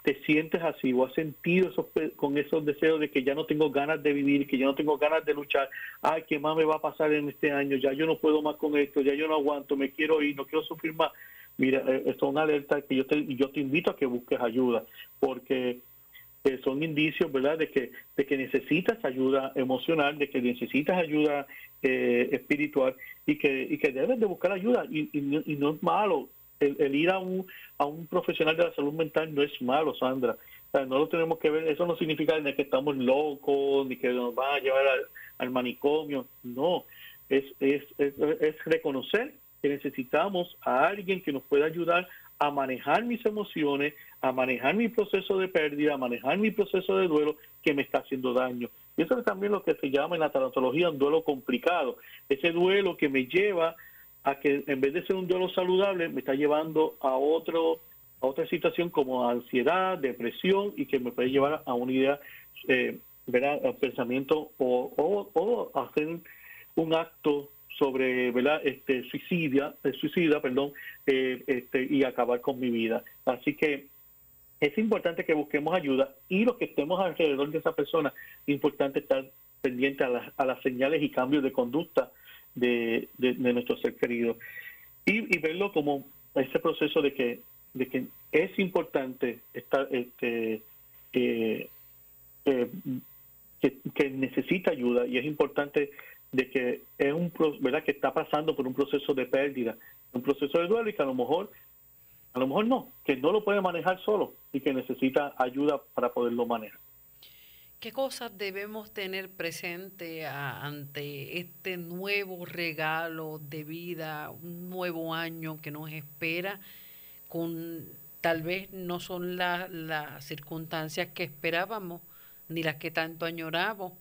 te sientes así o has sentido esos, con esos deseos de que ya no tengo ganas de vivir, que ya no tengo ganas de luchar, ay, ¿qué más me va a pasar en este año? Ya yo no puedo más con esto, ya yo no aguanto, me quiero ir, no quiero sufrir más. Mira, eh, esto es una alerta que yo te, yo te invito a que busques ayuda, porque eh, son indicios, ¿verdad?, de que, de que necesitas ayuda emocional, de que necesitas ayuda eh, espiritual y que, y que debes de buscar ayuda. Y, y no es malo, el, ir a un, a un profesional de la salud mental no es malo, Sandra. no lo tenemos que ver, eso no significa ni que estamos locos, ni que nos van a llevar al, manicomio, no, es, es, es, reconocer que necesitamos a alguien que nos pueda ayudar a manejar mis emociones, a manejar mi proceso de pérdida, a manejar mi proceso de duelo que me está haciendo daño. Y eso es también lo que se llama en la tanatología un duelo complicado, ese duelo que me lleva a que en vez de ser un duelo saludable me está llevando a otro a otra situación como ansiedad, depresión y que me puede llevar a una idea, eh, ¿verdad? pensamiento o, o, hacer un acto sobre, ¿verdad? Este suicidia, eh, suicida, perdón, eh, este, y acabar con mi vida. Así que es importante que busquemos ayuda y los que estemos alrededor de esa persona, es importante estar pendiente a las, a las señales y cambios de conducta de, nuestro ser querido. Y, verlo como ese proceso de que, es importante estar, este, eh, que, que, necesita ayuda y es importante de que es un verdad que está pasando por un proceso de pérdida, un proceso de duelo y que a lo mejor a lo mejor no, que no lo puede manejar solo y que necesita ayuda para poderlo manejar. ¿Qué cosas debemos tener presente ante este nuevo regalo de vida, un nuevo año que nos espera? con tal vez no son las circunstancias que esperábamos ni las que tanto añoramos,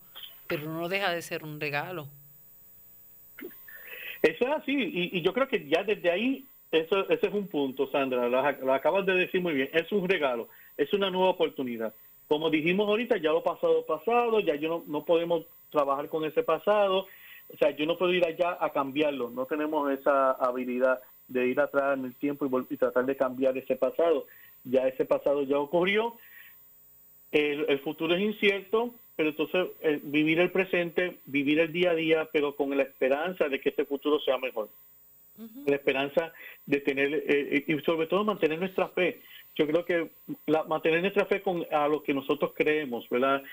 pero no deja de ser un regalo. Eso es así, y, yo creo que ya desde ahí, eso, ese es un punto, Sandra, lo, acabas de decir muy bien, es un regalo, es una nueva oportunidad. Como dijimos ahorita, ya lo pasado pasado, ya yo no, podemos trabajar con ese pasado, o sea, yo no puedo ir allá a cambiarlo, no tenemos esa habilidad de ir atrás en el tiempo y, tratar de cambiar ese pasado. Ya ese pasado ya ocurrió, el, futuro es incierto, pero entonces eh, vivir el presente, vivir el día a día, pero con la esperanza de que ese futuro sea mejor. La esperanza de tener, eh, eh, y sobre todo mantener nuestra fe. Yo creo que la, mantener nuestra fe con a lo que nosotros creemos, ¿verdad?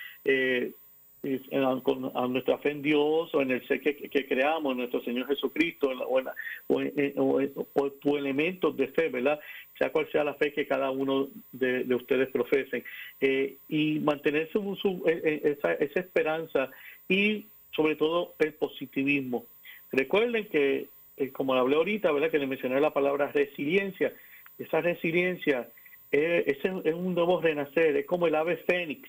con, a nuestra fe en Dios o en el ser que, creamos, en nuestro Señor Jesucristo, o, en, o, elementos de fe, ¿verdad? Sea cual sea la fe que cada uno de, ustedes profesen. Eh, y mantener su, e, e, esa, esa esperanza y sobre todo el positivismo. Recuerden que, eh, como hablé ahorita, ¿verdad? Que le mencioné la palabra resiliencia. Esa resiliencia es, es un nuevo renacer, es como el ave fénix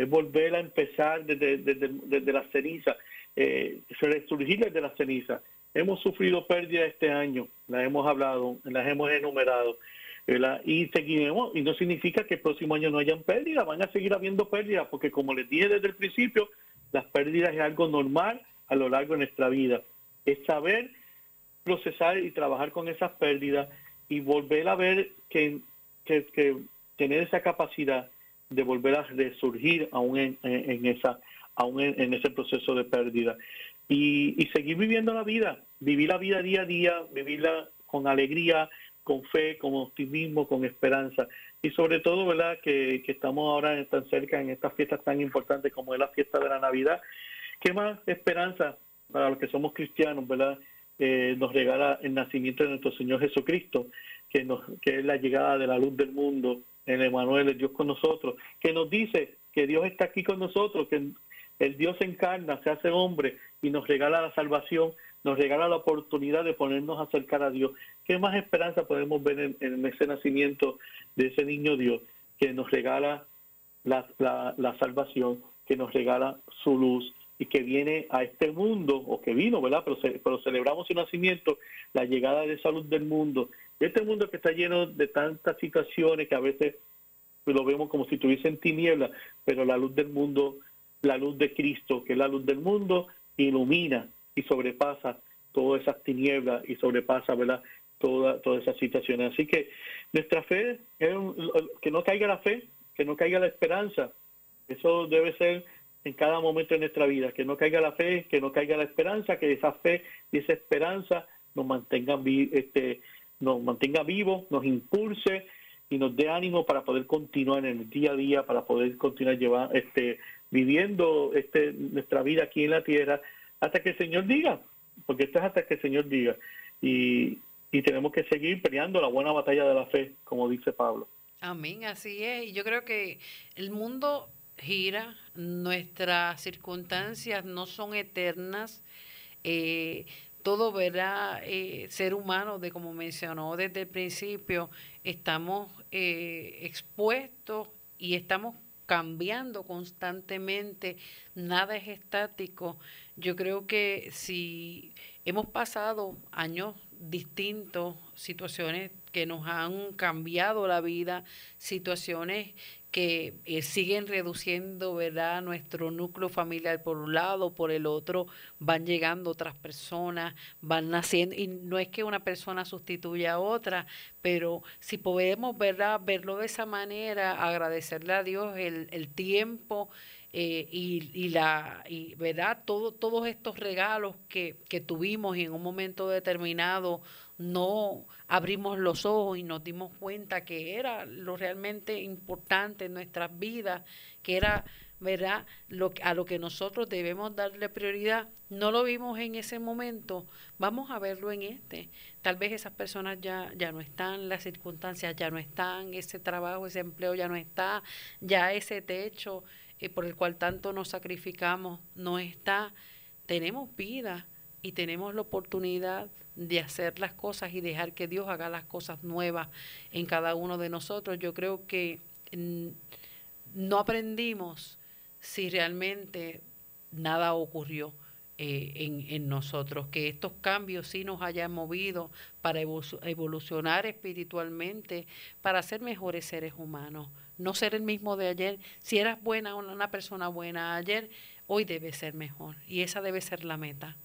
es volver a empezar desde, desde, la ceniza, eh, resurgir desde la ceniza. Hemos sufrido pérdidas este año, las hemos hablado, las hemos enumerado, y seguiremos, y no significa que el próximo año no hayan pérdidas, van a seguir habiendo pérdidas, porque como les dije desde el principio, las pérdidas es algo normal a lo largo de nuestra vida. Es saber procesar y trabajar con esas pérdidas y volver a ver que, que, que tener esa capacidad de volver a resurgir aún en, esa aún en, ese proceso de pérdida. Y, seguir viviendo la vida vivir la vida día a día vivirla con alegría con fe con optimismo con esperanza. Y sobre todo verdad que, estamos ahora tan cerca en estas fiestas tan importantes como es la fiesta de la navidad. Qué más esperanza para los que somos cristianos verdad nos regala el nacimiento de nuestro Señor Jesucristo que nos que es la llegada de la luz del mundo el Emanuel, el Dios con nosotros, que nos dice que Dios está aquí con nosotros, que el Dios encarna, se hace hombre y nos regala la salvación, nos regala la oportunidad de ponernos a acercar a Dios. ¿Qué más esperanza podemos ver en, ese nacimiento de ese niño Dios que nos regala la, la, salvación, que nos regala su luz y que viene a este mundo, o que vino, ¿verdad? Pero, pero celebramos su nacimiento, la llegada de esa luz del mundo, este mundo que está lleno de tantas situaciones que a veces lo vemos como si tuviesen tinieblas, pero la luz del mundo, la luz de Cristo, que es la luz del mundo, ilumina y sobrepasa todas esas tinieblas y sobrepasa, ¿verdad? Toda, todas esas situaciones. Así que nuestra fe, que no caiga la fe, que no caiga la esperanza. Eso debe ser en cada momento de nuestra vida, que no caiga la fe, que no caiga la esperanza, que esa fe y esa esperanza nos mantengan este, nos mantenga vivos, nos impulse y nos dé ánimo para poder continuar en el día a día, para poder continuar llevar, este, viviendo este, nuestra vida aquí en la tierra hasta que el Señor diga, porque esto es hasta que el Señor diga. Y, y tenemos que seguir peleando la buena batalla de la fe, como dice Pablo. Amén, así es. Y yo creo que el mundo gira, nuestras circunstancias no son eternas. Eh, todo verá eh, ser humano, de como mencionó desde el principio, estamos eh, expuestos y estamos cambiando constantemente, nada es estático. Yo creo que si hemos pasado años distintos, situaciones que nos han cambiado la vida, situaciones que eh, siguen reduciendo verdad nuestro núcleo familiar por un lado por el otro van llegando otras personas van naciendo y no es que una persona sustituya a otra pero si podemos verdad verlo de esa manera agradecerle a Dios el, el tiempo eh, y, y, la y verdad todo, todos estos regalos que, que tuvimos y en un momento determinado no abrimos los ojos y nos dimos cuenta que era lo realmente importante en nuestras vidas, que era ¿verdad? Lo, a lo que nosotros debemos darle prioridad, no lo vimos en ese momento, vamos a verlo en este. Tal vez esas personas ya, ya no están, las circunstancias ya no están, ese trabajo, ese empleo ya no está, ya ese techo eh, por el cual tanto nos sacrificamos no está. Tenemos vida, y tenemos la oportunidad de hacer las cosas y dejar que Dios haga las cosas nuevas en cada uno de nosotros. Yo creo que no aprendimos si realmente nada ocurrió. Eh, en, en, nosotros, que estos cambios sí nos hayan movido para evolucionar espiritualmente, para ser mejores seres humanos, no ser el mismo de ayer. Si eras buena, una persona buena ayer, hoy debe ser mejor y esa debe ser la meta.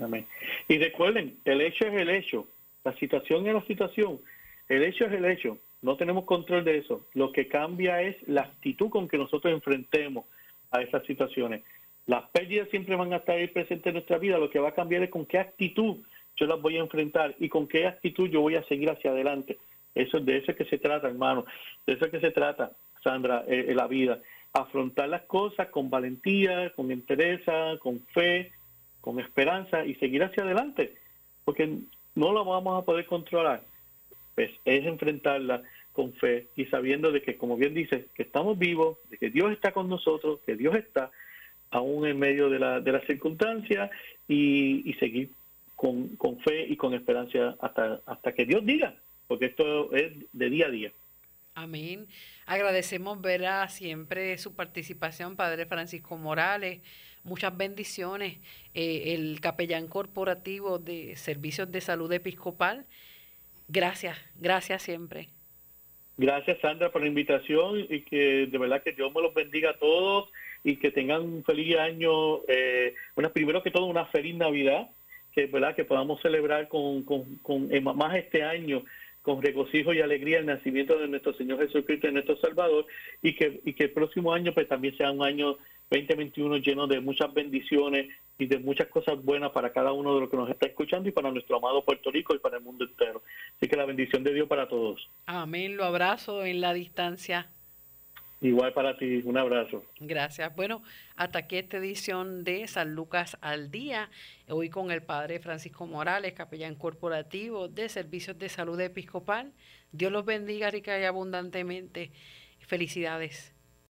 Amén. Y recuerden, el hecho es el hecho, la situación es la situación, el hecho es el hecho, no tenemos control de eso. Lo que cambia es la actitud con que nosotros enfrentemos a esas situaciones. Las pérdidas siempre van a estar ahí presentes en nuestra vida, lo que va a cambiar es con qué actitud yo las voy a enfrentar y con qué actitud yo voy a seguir hacia adelante. Eso de eso es que se trata, hermano, de eso es que se trata, Sandra, eh, en la vida. Afrontar las cosas con valentía, con entereza, con fe, con esperanza y seguir hacia adelante, porque no la vamos a poder controlar. Pues es enfrentarla con fe y sabiendo de que, como bien dice, que estamos vivos, de que Dios está con nosotros, que Dios está aún en medio de la, de las circunstancias y, y seguir con, con, fe y con esperanza hasta, hasta que Dios diga, porque esto es de día a día. Amén. Agradecemos ver siempre su participación, Padre Francisco Morales. Muchas bendiciones. Eh, el capellán corporativo de Servicios de Salud Episcopal. Gracias, gracias siempre. Gracias, Sandra, por la invitación y que de verdad que Dios me los bendiga a todos y que tengan un feliz año. Eh, bueno, primero que todo, una feliz Navidad, que verdad que podamos celebrar con, con, con más este año con regocijo y alegría el nacimiento de nuestro Señor Jesucristo y nuestro Salvador y que, y que el próximo año pues también sea un año 2021 lleno de muchas bendiciones y de muchas cosas buenas para cada uno de los que nos está escuchando y para nuestro amado Puerto Rico y para el mundo entero. Así que la bendición de Dios para todos. Amén, lo abrazo en la distancia. Igual para ti, un abrazo. Gracias. Bueno, hasta aquí esta edición de San Lucas al Día, hoy con el Padre Francisco Morales, capellán corporativo de Servicios de Salud Episcopal. Dios los bendiga rica y abundantemente. Felicidades.